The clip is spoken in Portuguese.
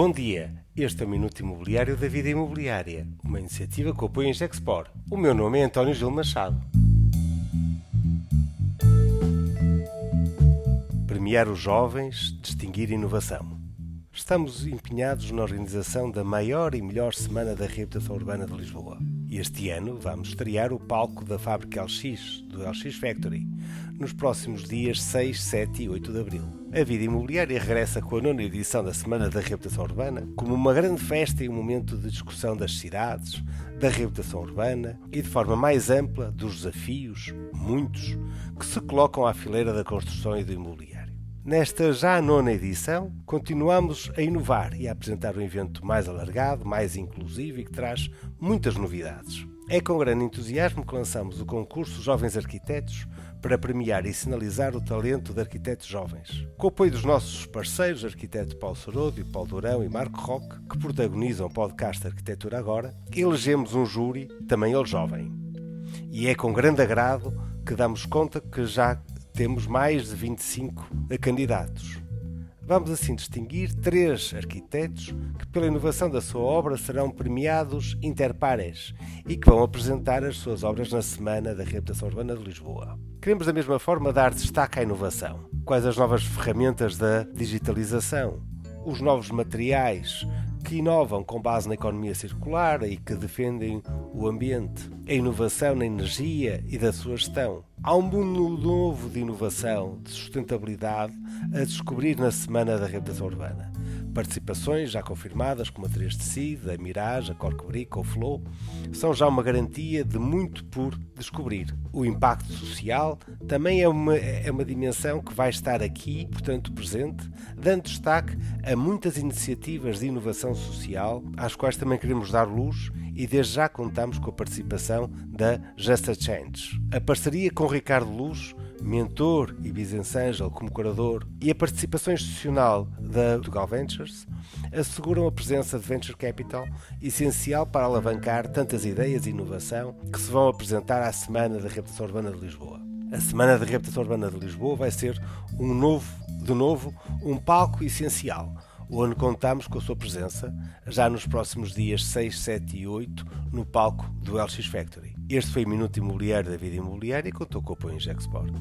Bom dia, este é o Minuto Imobiliário da Vida Imobiliária, uma iniciativa que apoia em Gexpor. O meu nome é António Gil Machado. Premiar os jovens, distinguir inovação. Estamos empenhados na organização da maior e melhor semana da reabilitação urbana de Lisboa. Este ano vamos estrear o palco da fábrica LX, do LX Factory, nos próximos dias 6, 7 e 8 de abril. A vida imobiliária regressa com a nona edição da Semana da Reabilitação Urbana, como uma grande festa e um momento de discussão das cidades, da reabilitação urbana e de forma mais ampla dos desafios, muitos, que se colocam à fileira da construção e do imobiliário. Nesta já nona edição, continuamos a inovar e a apresentar um evento mais alargado, mais inclusivo e que traz muitas novidades. É com grande entusiasmo que lançamos o concurso Jovens Arquitetos para premiar e sinalizar o talento de arquitetos jovens. Com o apoio dos nossos parceiros, arquiteto Paulo Sorodo, Paulo Durão e Marco Roque, que protagonizam o podcast Arquitetura Agora, elegemos um júri, também ele jovem. E é com grande agrado que damos conta que já temos mais de 25 candidatos. Vamos assim distinguir três arquitetos que, pela inovação da sua obra, serão premiados interpares e que vão apresentar as suas obras na Semana da Reabilitação Urbana de Lisboa. Queremos, da mesma forma, dar destaque à inovação. Quais as novas ferramentas da digitalização? Os novos materiais que inovam com base na economia circular e que defendem o ambiente, a inovação na energia e da sua gestão. Há um mundo novo de inovação, de sustentabilidade, a descobrir na Semana da Reabilitação Urbana. Participações já confirmadas como a 3 Tecido, a Mirage, a Corcobric ou Flow são já uma garantia de muito por descobrir. O impacto social também é uma, é uma dimensão que vai estar aqui, portanto presente, dando destaque a muitas iniciativas de inovação social às quais também queremos dar luz e desde já contamos com a participação da Just a Change. A parceria com Ricardo Luz mentor e business angel como curador, e a participação institucional da Portugal Ventures asseguram a presença de venture capital essencial para alavancar tantas ideias e inovação que se vão apresentar à Semana da Reabilitação Urbana de Lisboa. A Semana da Reabilitação Urbana de Lisboa vai ser um novo, de novo, um palco essencial onde contamos com a sua presença já nos próximos dias 6, 7 e 8 no palco do LX Factory. Este foi o Minuto Imobiliário da Vida Imobiliária e contou com o apoio em Gexport.